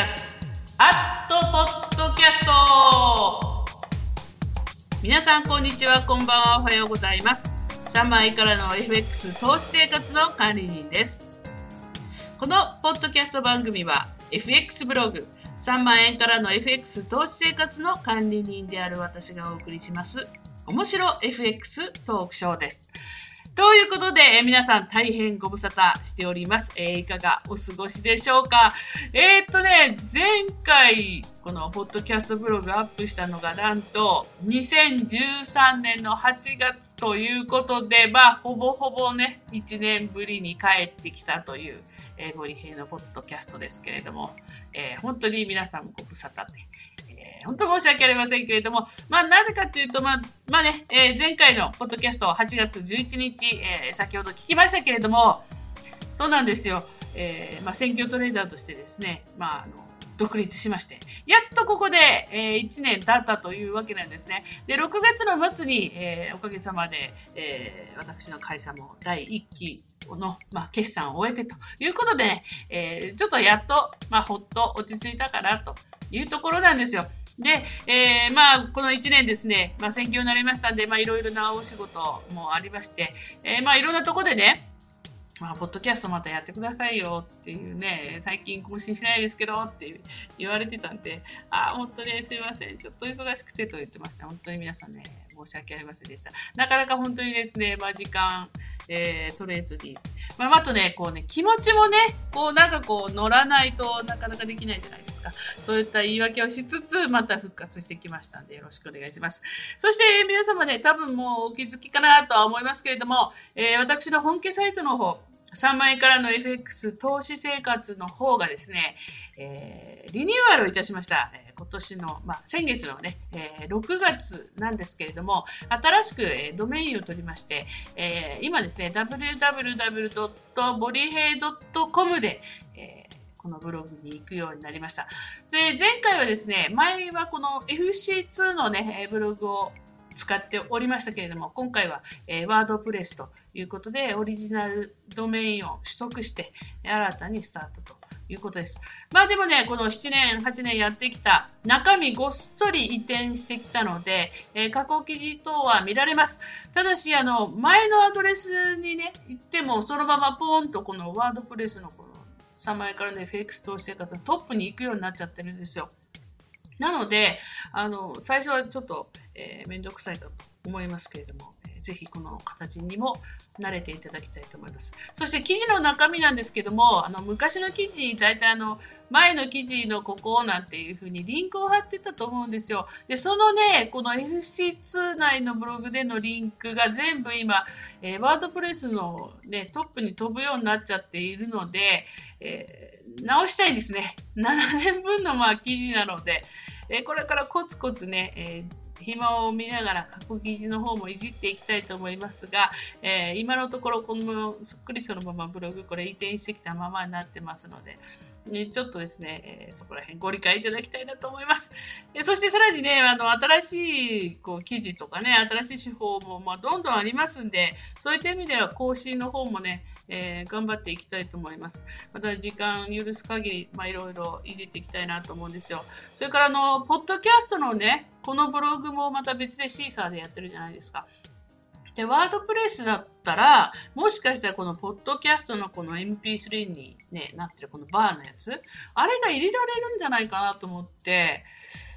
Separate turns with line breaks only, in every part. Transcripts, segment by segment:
活アットポッドキャスト。皆さんこんにちは。こんばんは。おはようございます。3万円からの FX 投資生活の管理人です。このポッドキャスト番組は FX ブログ3万円からの FX 投資生活の管理人である私がお送りします。面白 FX トークショーです。ということで、えー皆さん大変ご無沙汰しております。えー、いかがお過ごしでしょうか？えー、っとね、前回、このポッドキャストブログアップしたのが、なんと、2013年の8月ということで、まあ、ほぼほぼね、1年ぶりに帰ってきたという、えー、森平のポッドキャストですけれども、えー、本当に皆さんご無沙汰で、本当申し訳ありませんけれども、まあ、なぜかというと、まあ、まあね、えー、前回のポッドキャスト、8月11日、えー、先ほど聞きましたけれども、そうなんですよ、えーまあ、選挙トレーダーとしてですね、まあ、あの独立しまして、やっとここで、えー、1年経ったというわけなんですね。で、6月の末に、えー、おかげさまで、えー、私の会社も第1期の、まあ、決算を終えてということで、ね、えー、ちょっとやっと、まあ、ほっと落ち着いたかなというところなんですよ。で、えー、まあ、この1年ですね、まあ、選挙になりましたんで、まあ、いろいろなお仕事もありまして、えー、まあ、いろんなとこでね、まあ、ポッドキャストまたやってくださいよっていうね、最近更新しないですけどって言われてたんで、あ、本当にすいません、ちょっと忙しくてと言ってました。本当に皆さんね、申し訳ありませんでした。なかなか本当にですね、まあ、時間、えー、取れずに、まあ、あとね、こうね、気持ちもね、こうなんかこう乗らないとなかなかできないじゃないですか。そういった言い訳をしつつ、また復活してきましたので、よろしくお願いします。そして、皆様ね、多分もうお気づきかなとは思いますけれども、えー、私の本家サイトの方、3万円からの FX 投資生活の方がですね、えー、リニューアルをいたしました。今年の、まあ、先月のね、えー、6月なんですけれども、新しく、えー、ドメインを取りまして、えー、今ですね、www.bodyhay.com で、えーこのブログに行くようになりました。で、前回はですね、前はこの FC2 のね、ブログを使っておりましたけれども、今回は、えー、ワードプレスということで、オリジナルドメインを取得して、新たにスタートということです。まあでもね、この7年、8年やってきた中身ごっそり移転してきたので、えー、加工記事等は見られます。ただし、あの、前のアドレスにね、行っても、そのままポーンとこのワードプレスのこの3万円からの FX 投資生活のトップに行くようになっちゃってるんですよ。なので、あの最初はちょっと、えー、めんどくさいかと思いますけれども、ぜひこの形にも慣れていただきたいと思います。そして記事の中身なんですけども、あの昔の記事、大体あの前の記事のここなんていうふうにリンクを貼ってたと思うんですよ。で、そのね、この FC2 内のブログでのリンクが全部今、えー、ワードプレスの、ね、トップに飛ぶようになっちゃっているので、えー、直したいんですね。7年分のまあ記事なので、えー、これからコツコツね、えー暇を見ながら過去記事の方もいじっていきたいと思いますが、えー、今のところこのそっくりそのままブログこれ移転してきたままになってますので、ね、ちょっとですね、えー、そこら辺ご理解いただきたいなと思います。えーそしてさらにね、あの新しいこう記事とかね、新しい手法も、まあ、どんどんありますんで、そういった意味では更新の方もね、えー、頑張っていきたいと思います。また時間許す限り、まあ、いろいろいじっていきたいなと思うんですよ。それから、あの、ポッドキャストのね、このブログもまた別でシーサーでやってるじゃないですか。で、ワードプレスだったら、もしかしたらこのポッドキャストのこの MP3 に、ね、なってるこのバーのやつ、あれが入れられるんじゃないかなと思って、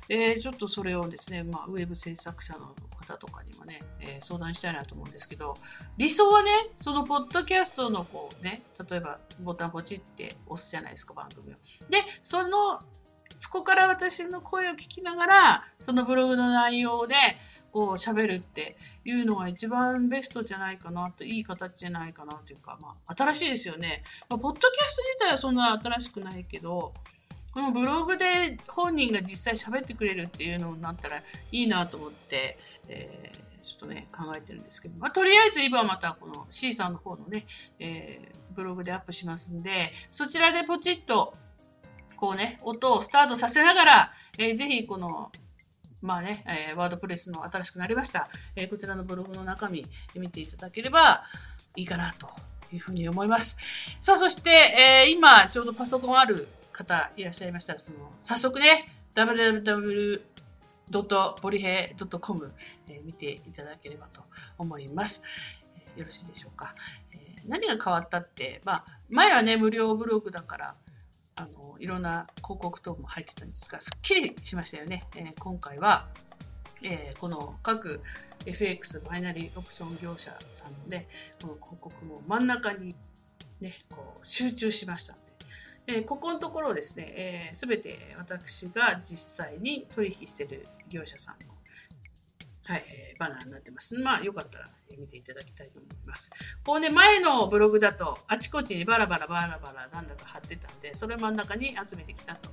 えー、ちょっとそれをですね、まあ、ウェブ制作者の方とかにもね、えー、相談したいなと思うんですけど、理想はね、そのポッドキャストのこうね、例えばボタンポチって押すじゃないですか、番組を。で、その、そこから私の声を聞きながら、そのブログの内容で、こう喋るっていうのが一番ベストじゃないかなと、いい形じゃないかなというか、まあ、新しいですよね。まあ、ポッドキャスト自体はそんな新しくないけど、このブログで本人が実際喋ってくれるっていうのになったらいいなと思って、えー、ちょっとね、考えてるんですけど、まあ、とりあえず今はまたこの C さんの方のね、えー、ブログでアップしますんで、そちらでポチッと、こうね、音をスタートさせながら、えー、ぜひこのまあね、えー、ワードプレスの新しくなりました、えー、こちらのブログの中身見ていただければいいかなというふうに思います。さあ、そして、えー、今、ちょうどパソコンある方いらっしゃいましたら、その早速ね、www ボリヘ .com、えー、見ていただければと思います。えー、よろしいでしょうか。えー、何が変わったって、まあ、前はね、無料ブログだから、あのいろんな広告等も入ってたんですが、すっきりしましたよね。え今回は、えこの各 FX バイナリーオプション業者さんで、この広告も真ん中に、ね、こう集中しましたので、えー、ここのところをですね、す、え、べ、て私が実際に取引している業者さんの、はい、えー、バナーになってます。まあ、よかったら見ていただきたいと思います。こうね、前のブログだと、あちこちにバラバラバラバラなんだか貼ってたんで、それ真ん中に集めてきたと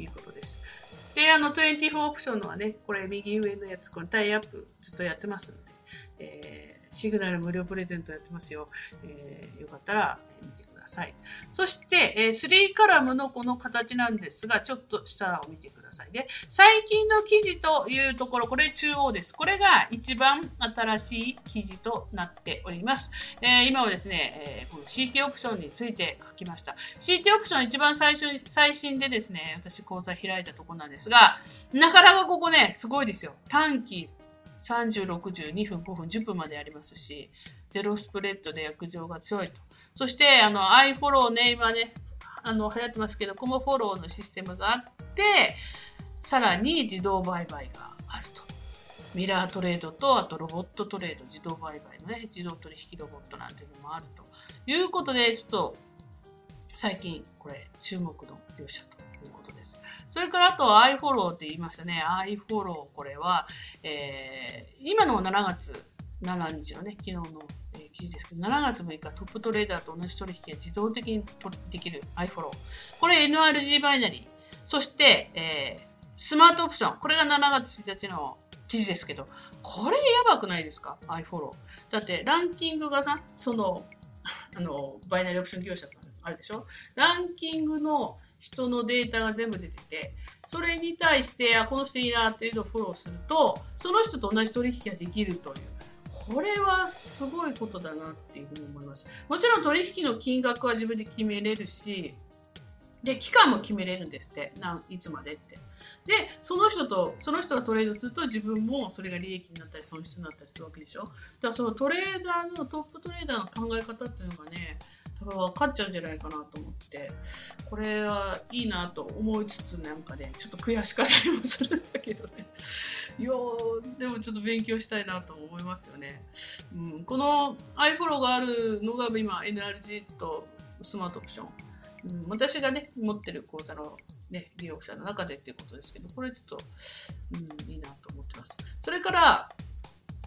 いうことです。で、あの、24オプションのはね、これ右上のやつ、このタイアップずっとやってますので、えー、シグナル無料プレゼントやってますよ。えー、よかったら見てください。さいそして、えー、3カラムのこの形なんですが、ちょっと下を見てください。で、最近の記事というところ、これ中央です。これが一番新しい記事となっております。えー、今はですね、えー、この CT オプションについて書きました。CT オプション一番最初に、最新でですね、私講座開いたところなんですが、なかなかここね、すごいですよ。短期30、60、2分、5分、10分までありますし、ゼロスプレッドで約定が強いと。そして、あの、iFollow ね、今ね、あの、流行ってますけど、このフォローのシステムがあって、さらに自動売買があると。ミラートレードと、あとロボットトレード、自動売買のね、自動取引ロボットなんていうのもあるということで、ちょっと、最近、これ、注目の業者ということです。それからあと iFollow って言いましたね。iFollow これは、えー、今の7月7日のね、昨日の、えー、記事ですけど、7月6日トップトレーダーと同じ取引が自動的にできる iFollow。これ NRG バイナリー。そして、えー、スマートオプション。これが7月1日の記事ですけど、これやばくないですか ?iFollow。だってランキングがさ、その、あの、バイナリーオプション業者さんあるでしょ？ランキングの人のデータが全部出てて、それに対して、あ、この人いいなっていうのをフォローすると、その人と同じ取引ができるという。これはすごいことだなっていうふうに思います。もちろん取引の金額は自分で決めれるし、で、期間も決めれるんですって。なんいつまでって。で、その人と、その人がトレードすると自分もそれが利益になったり損失になったりするわけでしょ。だからそのトレーダーの、トップトレーダーの考え方っていうのがね、分かっちゃうんじゃないかなと思って、これはいいなと思いつつなんかね、ちょっと悔しかったりもするんだけどね。いやでもちょっと勉強したいなと思いますよね。うん、この iFollow があるのが今 NRG とスマートオプション。うん、私がね、持ってる口座のね、利用者の中でっていうことですけど、これちょっと、うん、いいなと思ってます。それから、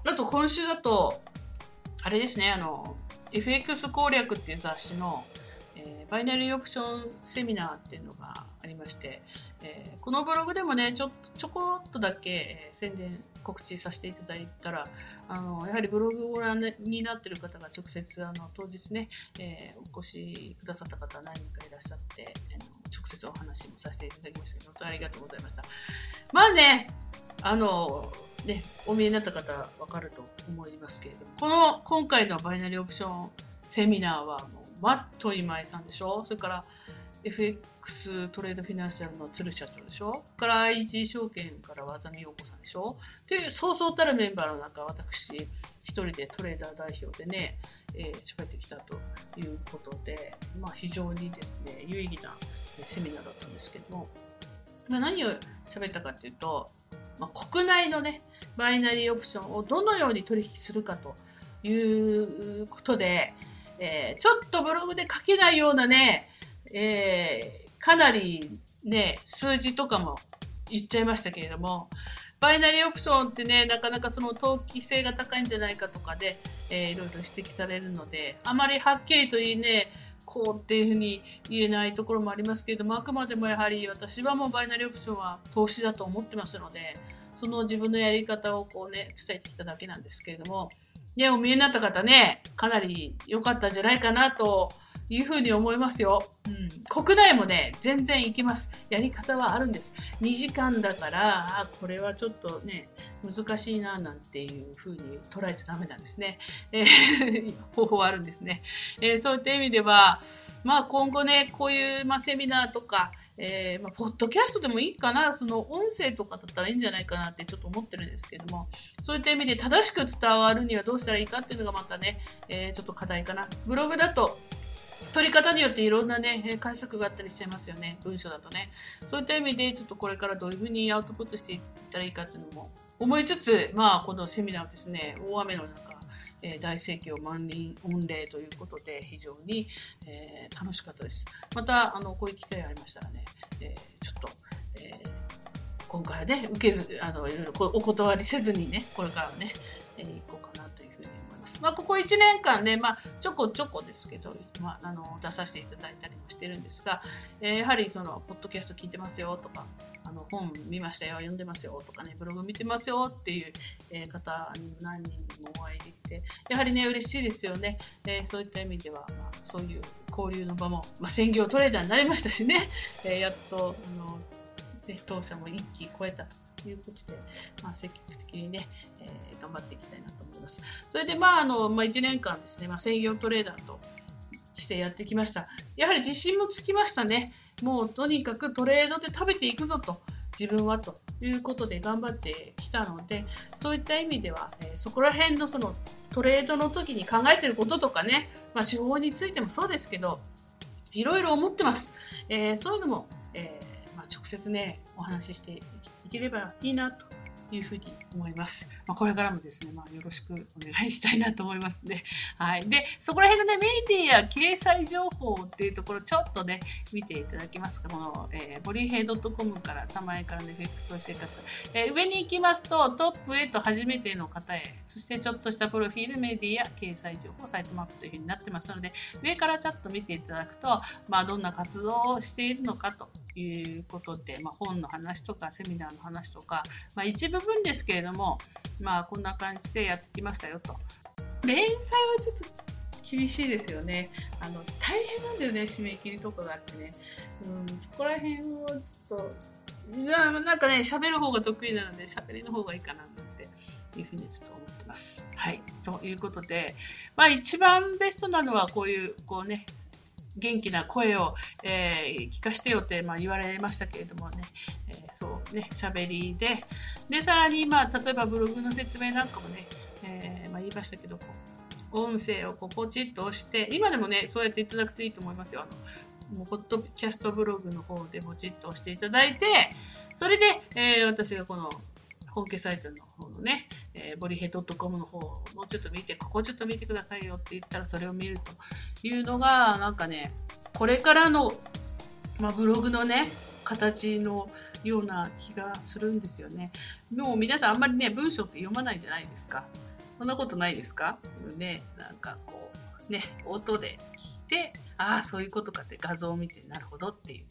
あと今週だと、あれですね、あの、FX 攻略っていう雑誌の、えー、バイナリーオプションセミナーっていうのがありまして、えー、このブログでもね、ちょちょこっとだけ、えー、宣伝、告知させていただいたら、あのやはりブログをご覧になってる方が直接あの当日ね、えー、お越しくださった方何人かいらっしゃって、あの直接お話もさせていただきましたけど、本当にありがとうございました。まあね、あの、ね、お見えになった方は分かると思いますけれども、この今回のバイナリーオプションセミナーはもうマット今井さんでしょ？それから FX トレードフィナンシャルの鶴社長でしょ？それから IG 証券から技見陽子さんでしょ？というそうそうたるメンバーの中、私一人でトレーダー代表でね、えー、喋ってきたということで、まあ、非常にですね、有意義なセミナーだったんですけども、まあ、何を喋ったかというと、まあ、国内のね、バイナリーオプションをどのように取引するかということで、えー、ちょっとブログで書けないようなね、えー、かなりね、数字とかも言っちゃいましたけれども、バイナリーオプションってね、なかなかその投機性が高いんじゃないかとかで、えー、いろいろ指摘されるので、あまりはっきりと言いね、こうっていうふうに言えないところもありますけれども、あくまでもやはり私はもうバイナリーオプションは投資だと思ってますので、その自分のやり方をこうね、伝えてきただけなんですけれども、ね、お見えになった方ね、かなり良かったんじゃないかなというふうに思いますよ。うん、国内もね、全然行きます。やり方はあるんです。2時間だから、あこれはちょっとね、難しいななんていうふうに捉えちゃダメなんですね。えー、方法はあるんですね、えー、そういった意味では、まあ、今後ね、こういう、まあ、セミナーとか、えー、まあ、ポッドキャストでもいいかな、その音声とかだったらいいんじゃないかなってちょっと思ってるんですけども、そういった意味で正しく伝わるにはどうしたらいいかっていうのがまたね、えー、ちょっと課題かな。ブログだと取り方によっていろんなね、解釈があったりしちゃいますよね、文章だとね。そういった意味で、ちょっとこれからどういうふうにアウトプットしていったらいいかっていうのも思いつつ、まあ、このセミナーですね、大雨の中、え、大盛況万人御礼ということで非常に、えー、楽しかったです。またあのこういう機会がありましたらね、えー、ちょっと、えー今回はね受けずあのいろいろお断りせずにねこれからね、ま。あ、ここ1年間ね、まあ、ちょこちょこですけど、まあ、あの出させていただいたりもしてるんですが、えー、やはりそのポッドキャスト聞いてますよとかあの本見ましたよ、読んでますよとかね、ブログ見てますよっていう、え、方に何人もお会いできて、やはりね、嬉しいですよね。えー、そういった意味では、まあ、そういう交流の場も、まあ、専業トレーダーになりましたしね、えー、やっとあの、ね、当社も一期超えたとということで、まあ、積極的にね、えー、頑張っていきたいなと思います。それで、まああのまあ、1年間ですね、まあ、専業トレーダーとしてやってきました。やはり自信もつきましたね。もうとにかくトレードで食べていくぞと、自分はということで頑張ってきたので、そういった意味では、えー、そこら辺のそのトレードの時に考えてることとかね、まあ、手法についてもそうですけど、いろいろ思ってます。えー、そういうのも、えー、まあ、直接ね、お話ししていければいいなというふうに思います。まあ、これからもですね、まあ、よろしくお願いしたいなと思いますね。はい。で、そこら辺のね、メディア掲載情報っていうところ、ちょっとね、見ていただけますか。この、えー、ボリーヘイドットコムから、3万円からの FX 投資生活。えー、上に行きますと、トップへと初めての方へ、そしてちょっとしたプロフィール、メディア、掲載情報、サイトマップというふうになってますので、上からちょっと見ていただくと、まあ、どんな活動をしているのかということで、まあ、本の話とかセミナーの話とか、まあ、一部分ですけれども、まあ、こんな感じでやってきましたよと。連載はちょっと厳しいですよね。あの大変なんだよね、締め切りとかがあってね。うん、そこら辺をちょっと、いやなんかね、喋る方が得意なので、喋りの方がいいかななんていうふうにちょっと思ってます。はい。ということで、まあ一番ベストなのはこういう、こうね、元気な声を、えー、聞かしてよって、まあ、言われましたけれどもね、えー、そうね、喋りで、で、さらに、まあ、例えばブログの説明なんかもね、えー、まあ、言いましたけど、音声をこうポチッと押して、今でもね、そうやっていただくといいと思いますよ。あのもうポッドキャストブログの方でポチッと押していただいて、それで、えー、私がこの本家サイトの方のね、えー、ボリヘッド .com の方をもうちょっと見て、ここちょっと見てくださいよって言ったらそれを見るというのが、なんかね、これからの、まあ、ブログのね、形のような気がするんですよね。もう皆さんあんまりね、文章って読まないじゃないですか。そんなことないですか？ね、なんかこう、ね、音で聞いて、ああ、そういうことかって画像を見て、なるほどっていう。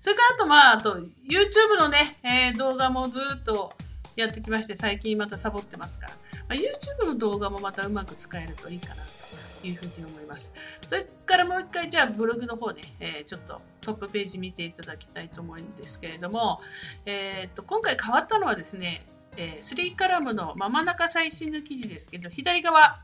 それからあと、まあ、あと、YouTube のね、えー、動画もずっとやってきまして、最近またサボってますから、まあ、YouTube の動画もまたうまく使えるといいかなというふうに思います。それからもう一回、じゃあブログの方ね、えー、ちょっとトップページ見ていただきたいと思うんですけれども、えー、っと今回変わったのはですね、えー、3カラムのまま中最新の記事ですけど、左側、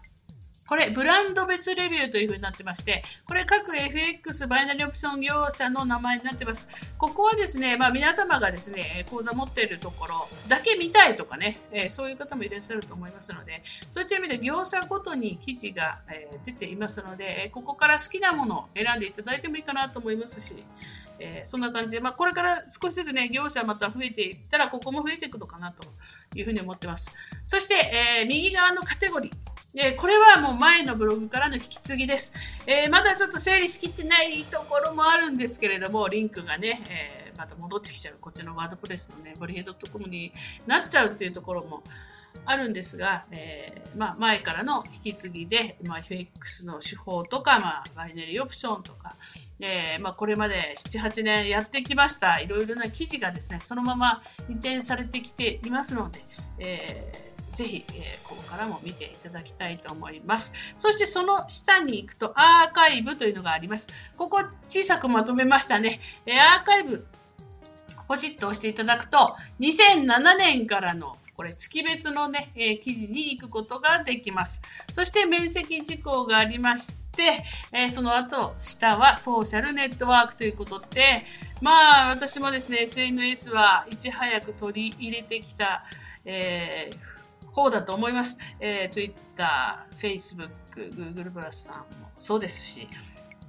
これ、ブランド別レビューというふうになってまして、これ各 FX バイナリーオプション業者の名前になってます。ここはですね、まあ、皆様がですね、口座持っているところだけ見たいとかね、えー、そういう方もいらっしゃると思いますので、そういった意味で業者ごとに記事が、えー、出ていますので、ここから好きなものを選んでいただいてもいいかなと思いますし、えー、そんな感じで、まあ、これから少しずつね、業者また増えていったら、ここも増えていくのかなというふうに思ってます。そして、えー、右側のカテゴリー。えこれはもう前のブログからの引き継ぎです、えー、まだちょっと整理しきってないところもあるんですけれども、リンクがね、えー、また戻ってきちゃう、こっちのワードプレスのね、ボリヘイドットコムになっちゃうっていうところもあるんですが、えー、まあ、前からの引き継ぎで、まあ、FX の手法とか、まあ、バイナリーオプションとか、えー、まあ、これまで7、8年やってきました、いろいろな記事がですね、そのまま移転されてきていますので、えーぜひ、えー、ここからも見ていただきたいと思います。そしてその下に行くとアーカイブというのがあります。ここ小さくまとめましたね。えー、アーカイブポチッと押していただくと2007年からのこれ月別のね、えー、記事に行くことができます。そして面積事項がありまして、えー、その後下はソーシャルネットワークということで、まあ私もですね、SNS はいち早く取り入れてきた、えー、方だと思います。えー、Twitter、Facebook、Google プラスさんもそうですし、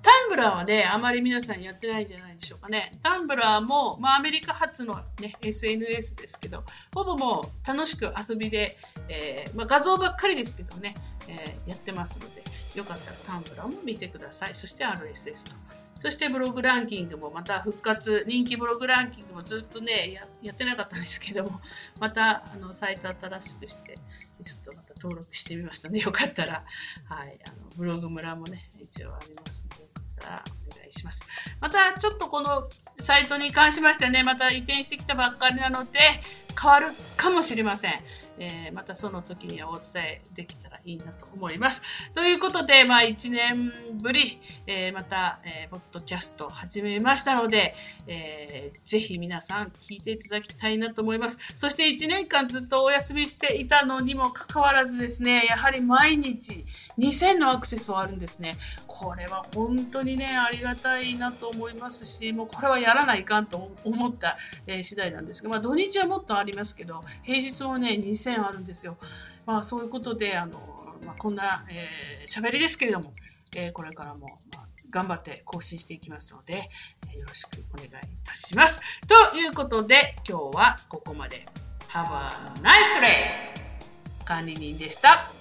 タンブラーはね、あまり皆さんやってないんじゃないでしょうかね。タンブラーも、まあ、アメリカ発の、ね、SNS ですけど、ほぼもう楽しく遊びで、えー、まあ、画像ばっかりですけどね、えー、やってますので、よかったらタンブラーも見てください。そして RSS と。そしてブログランキングもまた復活、人気ブログランキングもずっとね、ややってなかったんですけども、またあのサイト新しくして、ちょっとまた登録してみましたのねで、よかったら、はい、あのブログ村もね、一応ありますので、たらお願いします。またちょっとこのサイトに関しましてね、また移転してきたばっかりなので、変わるかもしれません。えー、またその時にはお伝えできたらいいなと思います。ということで、まあ、1年ぶり、えー、また、えー、ポッドキャストを始めましたので、えー、ぜひ皆さん聞いていただきたいなと思います。そして1年間ずっとお休みしていたのにもかかわらずですね、やはり毎日2000のアクセスはあるんですね。これは本当にね、ありがたいなと思いますし、もうこれはやらないかんと思った、えー、次第なんですが、まあ、土日はもっとありますけど、平日もね、2000あるんですよ。まあ、そういうことで、あのまあ、こんな喋、えー、りですけれども、えー、これからも、まあ、頑張って更新していきますので、えー、よろしくお願いいたします。ということで、今日はここまで。Have a nice day! 管理人でした。